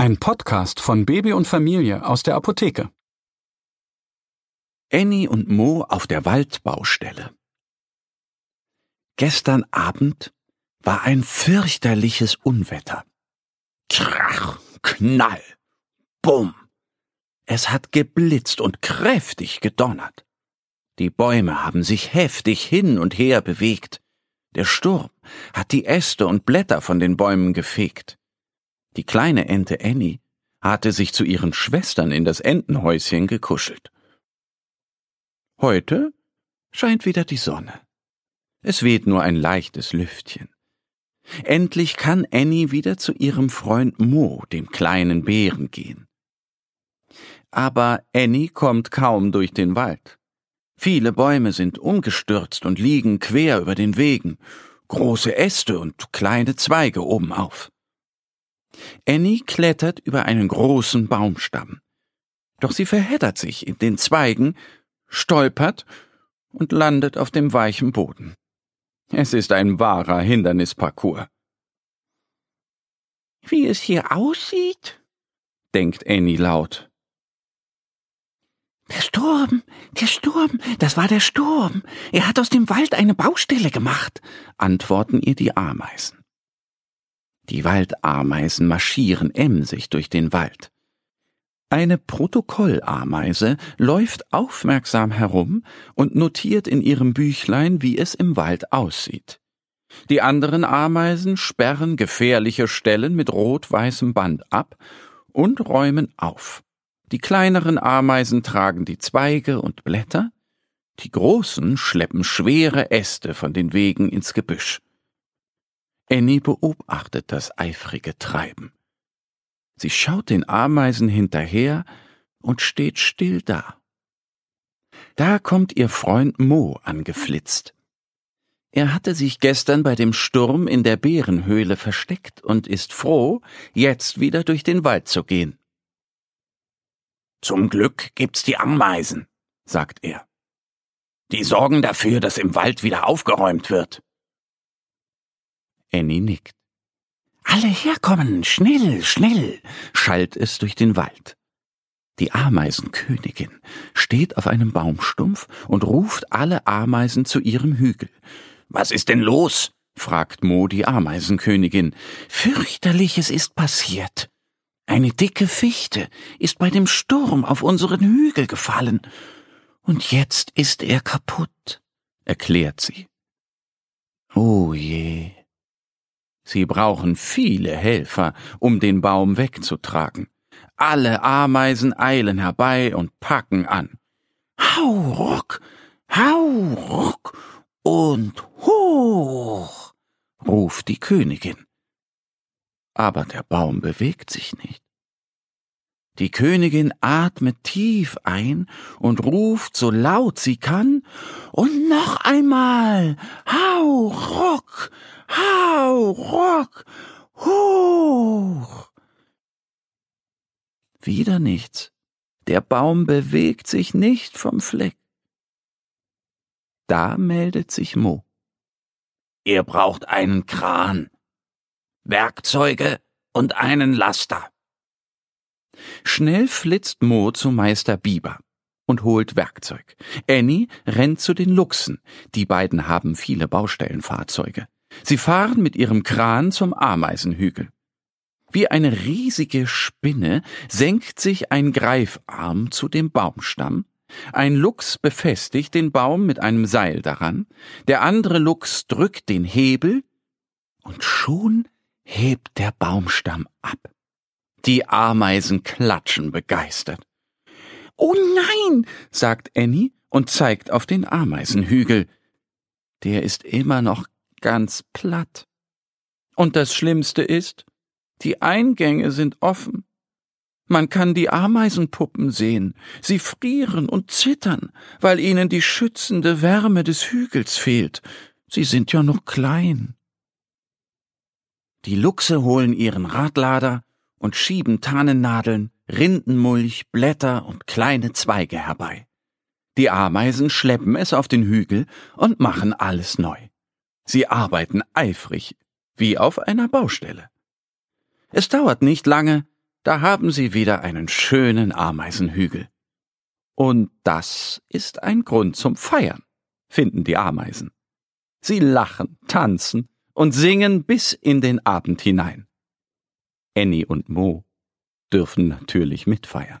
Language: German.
Ein Podcast von Baby und Familie aus der Apotheke. Annie und Mo auf der Waldbaustelle. Gestern Abend war ein fürchterliches Unwetter. Krach, Knall, Bumm. Es hat geblitzt und kräftig gedonnert. Die Bäume haben sich heftig hin und her bewegt. Der Sturm hat die Äste und Blätter von den Bäumen gefegt. Die kleine Ente Annie hatte sich zu ihren Schwestern in das Entenhäuschen gekuschelt. Heute scheint wieder die Sonne. Es weht nur ein leichtes Lüftchen. Endlich kann Annie wieder zu ihrem Freund Mo, dem kleinen Bären, gehen. Aber Annie kommt kaum durch den Wald. Viele Bäume sind umgestürzt und liegen quer über den Wegen, große Äste und kleine Zweige obenauf. Annie klettert über einen großen Baumstamm. Doch sie verheddert sich in den Zweigen, stolpert und landet auf dem weichen Boden. Es ist ein wahrer Hindernisparcours. Wie es hier aussieht, denkt Annie laut. Der Sturm, der Sturm, das war der Sturm. Er hat aus dem Wald eine Baustelle gemacht, antworten ihr die Ameisen. Die Waldameisen marschieren emsig durch den Wald. Eine Protokollameise läuft aufmerksam herum und notiert in ihrem Büchlein, wie es im Wald aussieht. Die anderen Ameisen sperren gefährliche Stellen mit rot-weißem Band ab und räumen auf. Die kleineren Ameisen tragen die Zweige und Blätter, die großen schleppen schwere Äste von den Wegen ins Gebüsch. Annie beobachtet das eifrige Treiben. Sie schaut den Ameisen hinterher und steht still da. Da kommt ihr Freund Mo angeflitzt. Er hatte sich gestern bei dem Sturm in der Bärenhöhle versteckt und ist froh, jetzt wieder durch den Wald zu gehen. Zum Glück gibt's die Ameisen, sagt er. Die sorgen dafür, dass im Wald wieder aufgeräumt wird. Annie nickt. Alle herkommen, schnell, schnell, schallt es durch den Wald. Die Ameisenkönigin steht auf einem Baumstumpf und ruft alle Ameisen zu ihrem Hügel. Was ist denn los? fragt Mo die Ameisenkönigin. Fürchterliches ist passiert. Eine dicke Fichte ist bei dem Sturm auf unseren Hügel gefallen. Und jetzt ist er kaputt, erklärt sie. Oh je, Sie brauchen viele Helfer, um den Baum wegzutragen. Alle Ameisen eilen herbei und packen an. Hau ruck, hau ruck und hoch, ruft die Königin. Aber der Baum bewegt sich nicht. Die Königin atmet tief ein und ruft so laut sie kann, und noch einmal, hau hau ruck, hoch. Wieder nichts. Der Baum bewegt sich nicht vom Fleck. Da meldet sich Mo. Ihr braucht einen Kran, Werkzeuge und einen Laster. Schnell flitzt Mo zu Meister Biber und holt Werkzeug. Annie rennt zu den Luchsen. Die beiden haben viele Baustellenfahrzeuge. Sie fahren mit ihrem Kran zum Ameisenhügel. Wie eine riesige Spinne senkt sich ein Greifarm zu dem Baumstamm, ein Luchs befestigt den Baum mit einem Seil daran, der andere Luchs drückt den Hebel, und schon hebt der Baumstamm ab. Die Ameisen klatschen begeistert. Oh nein, sagt Annie und zeigt auf den Ameisenhügel. Der ist immer noch ganz platt. Und das Schlimmste ist, die Eingänge sind offen. Man kann die Ameisenpuppen sehen. Sie frieren und zittern, weil ihnen die schützende Wärme des Hügels fehlt. Sie sind ja noch klein. Die Luchse holen ihren Radlader und schieben Tannennadeln, Rindenmulch, Blätter und kleine Zweige herbei. Die Ameisen schleppen es auf den Hügel und machen alles neu. Sie arbeiten eifrig, wie auf einer Baustelle. Es dauert nicht lange, da haben sie wieder einen schönen Ameisenhügel. Und das ist ein Grund zum Feiern, finden die Ameisen. Sie lachen, tanzen und singen bis in den Abend hinein. Annie und Mo dürfen natürlich mitfeiern.